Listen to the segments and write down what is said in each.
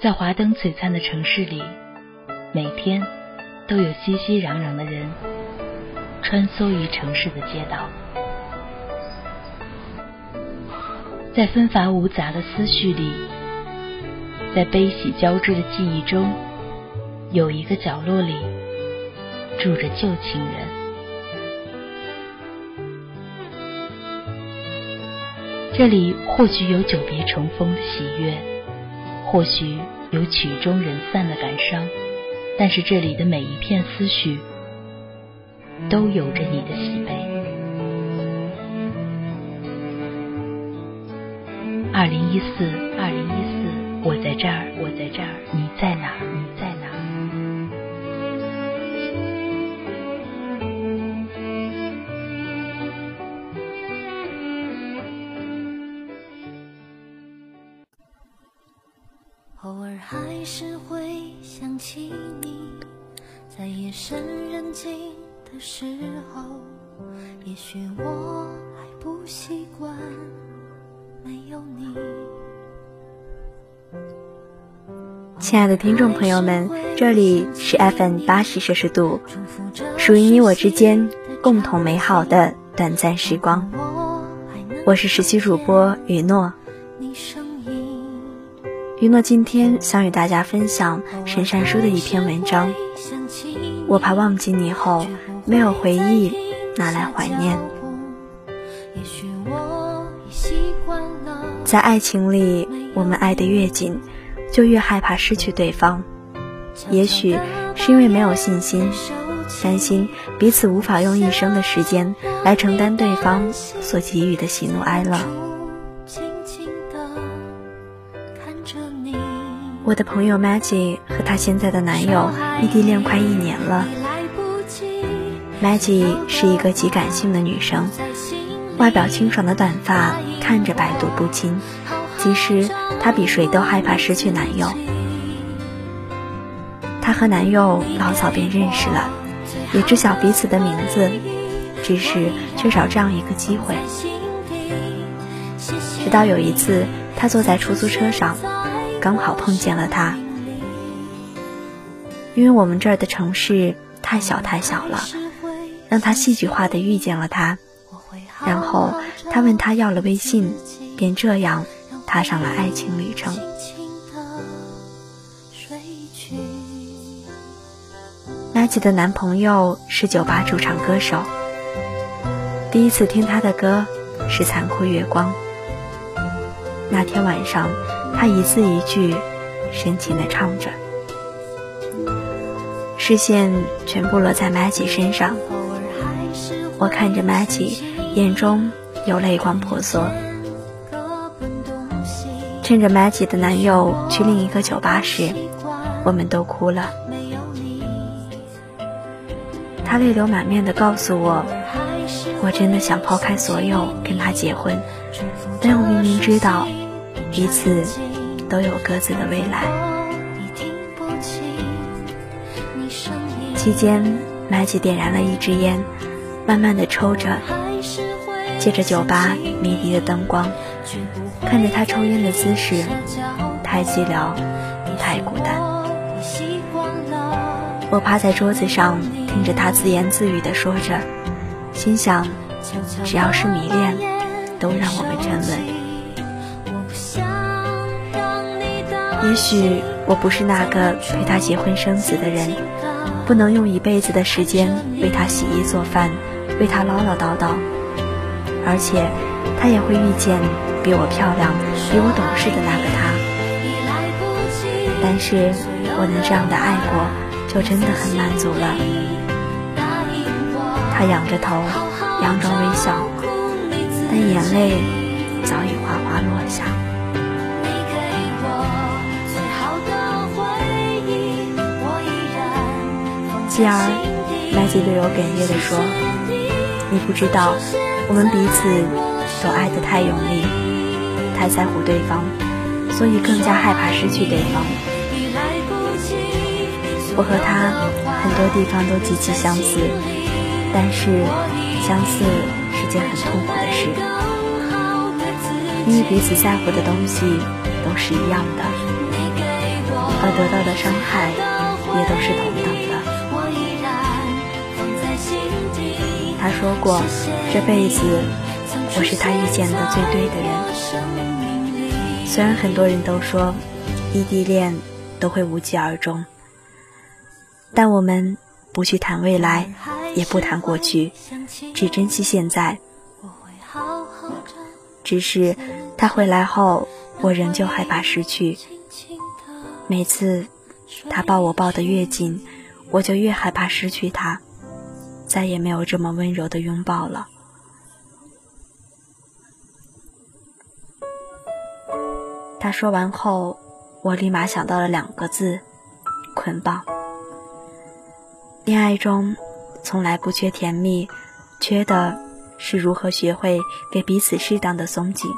在华灯璀璨的城市里，每天都有熙熙攘攘的人穿梭于城市的街道。在纷繁芜杂的思绪里，在悲喜交织的记忆中，有一个角落里住着旧情人。这里或许有久别重逢的喜悦，或许有曲终人散的感伤，但是这里的每一片思绪，都有着你的喜悲。二零一四，二零一四，我在这儿，我在这儿，你在哪？你尔还是会想起你，在夜深人静的时候，也许我还不习惯没有你。亲爱的听众朋友们，这里是 FM 八十摄氏度，属于你我之间共同美好的短暂时光。我是实习主播雨诺。你声音，雨诺今天想与大家分享沈善书的一篇文章。我怕忘记你后，没有回忆，拿来怀念。在爱情里，我们爱得越紧，就越害怕失去对方。也许是因为没有信心，担心彼此无法用一生的时间来承担对方所给予的喜怒哀乐。我的朋友 Maggie 和她现在的男友异地恋快一年了。Maggie 是一个极感性的女生，外表清爽的短发看着百毒不侵，其实她比谁都害怕失去男友。她和男友老早便认识了，也知晓彼此的名字，只是缺少这样一个机会。直到有一次，她坐在出租车上，刚好碰见了他。因为我们这儿的城市太小太小了，让他戏剧化的遇见了他。然后他问他要了微信，便这样踏上了爱情旅程。拉吉的男朋友是酒吧驻唱歌手。第一次听他的歌是《残酷月光》。那天晚上，他一字一句深情地唱着，视线全部落在 Maggie 身上。我看着 Maggie，眼中有泪光婆娑。趁着 Maggie 的男友去另一个酒吧时，我们都哭了。他泪流满面地告诉我，我真的想抛开所有跟他结婚，但我明明知道，彼此都有各自的未来。期间麦姐点燃了一支烟，慢慢的抽着，借着酒吧迷离的灯光，看着他抽烟的姿势，太寂寥，太孤单。我趴在桌子上，听着他自言自语的说着，心想，只要是迷恋，都让我们沉沦。也许我不是那个陪他结婚生子的人，不能用一辈子的时间为他洗衣做饭，为他唠唠叨叨，而且他也会遇见比我漂亮、比我懂事的那个他。但是我能这样的爱过。就真的很满足了。他仰着头，佯装微笑，但眼泪早已哗哗落下。继而，麦吉略有哽咽地说：“你不知道，我们彼此都爱得太用力，太在乎对方，所以更加害怕失去对方。”我和他很多地方都极其相似，但是相似是件很痛苦的事，因为彼此在乎的东西都是一样的。而得到的伤害也都是同等的。他说过，这辈子我是他遇见的最对的人。虽然很多人都说异地恋都会无疾而终，但我们不去谈未来，也不谈过去，只珍惜现在。只是他回来后，我仍旧害怕失去。每次他抱我抱得越紧，我就越害怕失去他，再也没有这么温柔的拥抱了。他说完后，我立马想到了两个字：捆绑。恋爱中从来不缺甜蜜，缺的。是如何学会给彼此适当的松紧？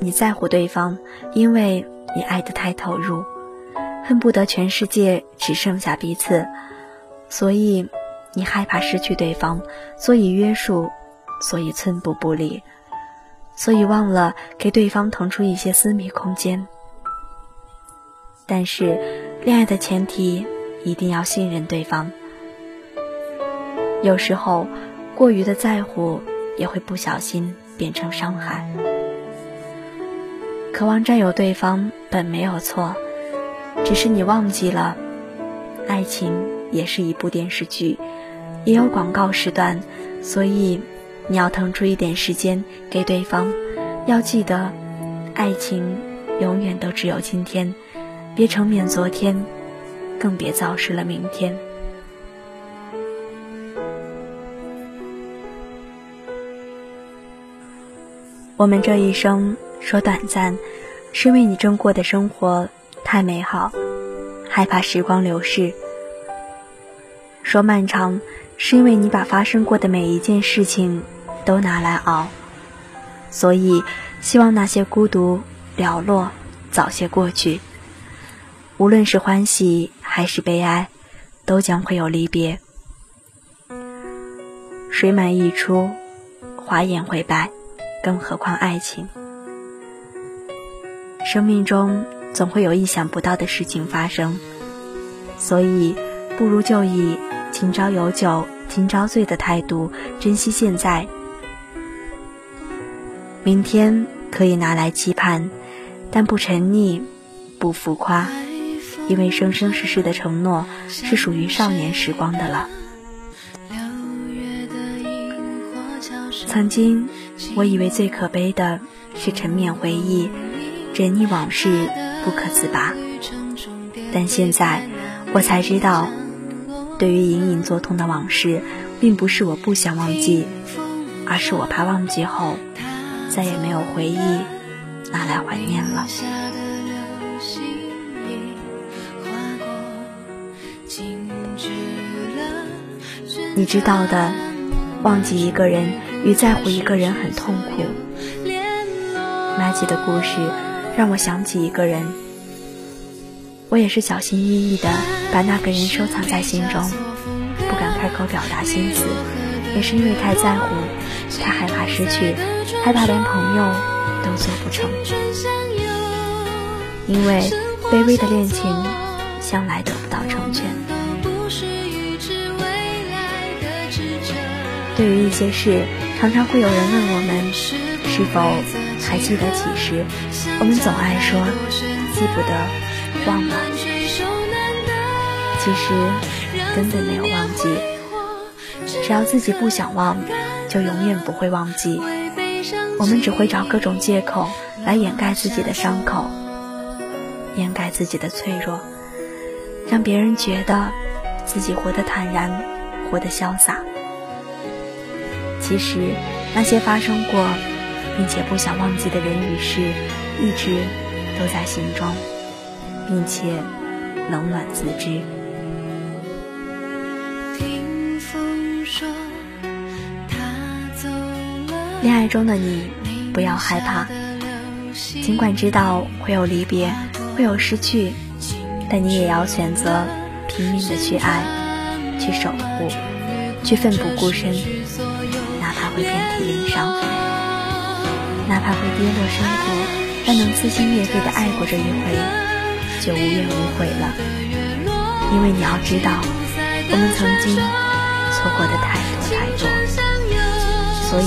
你在乎对方，因为你爱得太投入，恨不得全世界只剩下彼此，所以你害怕失去对方，所以约束，所以寸步不离，所以忘了给对方腾出一些私密空间。但是。恋爱的前提一定要信任对方。有时候，过于的在乎也会不小心变成伤害。渴望占有对方本没有错，只是你忘记了，爱情也是一部电视剧，也有广告时段，所以你要腾出一点时间给对方。要记得，爱情永远都只有今天。别成眠昨天，更别造失了明天。我们这一生说短暂，是因为你正过的生活太美好，害怕时光流逝；说漫长，是因为你把发生过的每一件事情都拿来熬，所以希望那些孤独寥落早些过去。无论是欢喜还是悲哀，都将会有离别。水满溢出，花颜会败，更何况爱情？生命中总会有意想不到的事情发生，所以不如就以“今朝有酒今朝醉”的态度珍惜现在。明天可以拿来期盼，但不沉溺，不浮夸。因为生生世世的承诺是属于少年时光的了。曾经，我以为最可悲的是沉湎回忆，沉溺往事不可自拔。但现在，我才知道，对于隐隐作痛的往事，并不是我不想忘记，而是我怕忘记后，再也没有回忆拿来怀念了。你知道的，忘记一个人与在乎一个人很痛苦。麦吉的故事让我想起一个人，我也是小心翼翼的把那个人收藏在心中，不敢开口表达心思，也是因为太在乎，太害怕失去，害怕连朋友都做不成。因为卑微的恋情向来得不到成全。对于一些事，常常会有人问我们是否还记得起时，我们总爱说记不得、忘了。其实根本没有忘记，只要自己不想忘，就永远不会忘记。我们只会找各种借口来掩盖自己的伤口，掩盖自己的脆弱，让别人觉得自己活得坦然，活得潇洒。其实，那些发生过并且不想忘记的人与事，一直都在心中，并且冷暖自知。恋爱中的你，不要害怕，尽管知道会有离别，会有失去，但你也要选择拼命的去爱，去守护，去奋不顾身。会遍体鳞伤。哪怕会跌落山谷，但能撕心裂肺的爱过这一回，就无怨无悔了。因为你要知道，我们曾经错过的太多太多，所以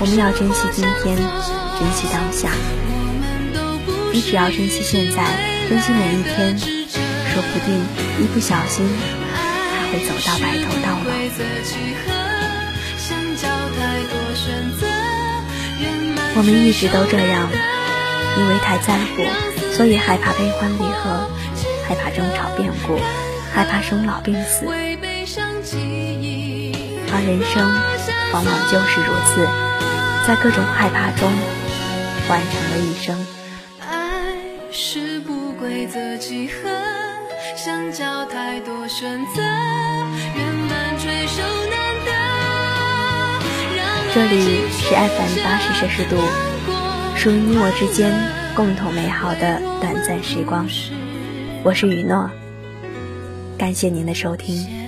我们要珍惜今天，珍惜当下。你只要珍惜现在，珍惜每一天，说不定一不小心还会走到白头到老。我们一直都这样，因为太在乎，所以害怕悲欢离合，害怕争吵变故，害怕生老病死。而人生往往就是如此，在各种害怕中完成了一生。是不规则几何，相较太多选择，圆满追求难。这里是 FM 八十摄氏度，属于你我之间共同美好的短暂时光。我是雨诺，感谢您的收听。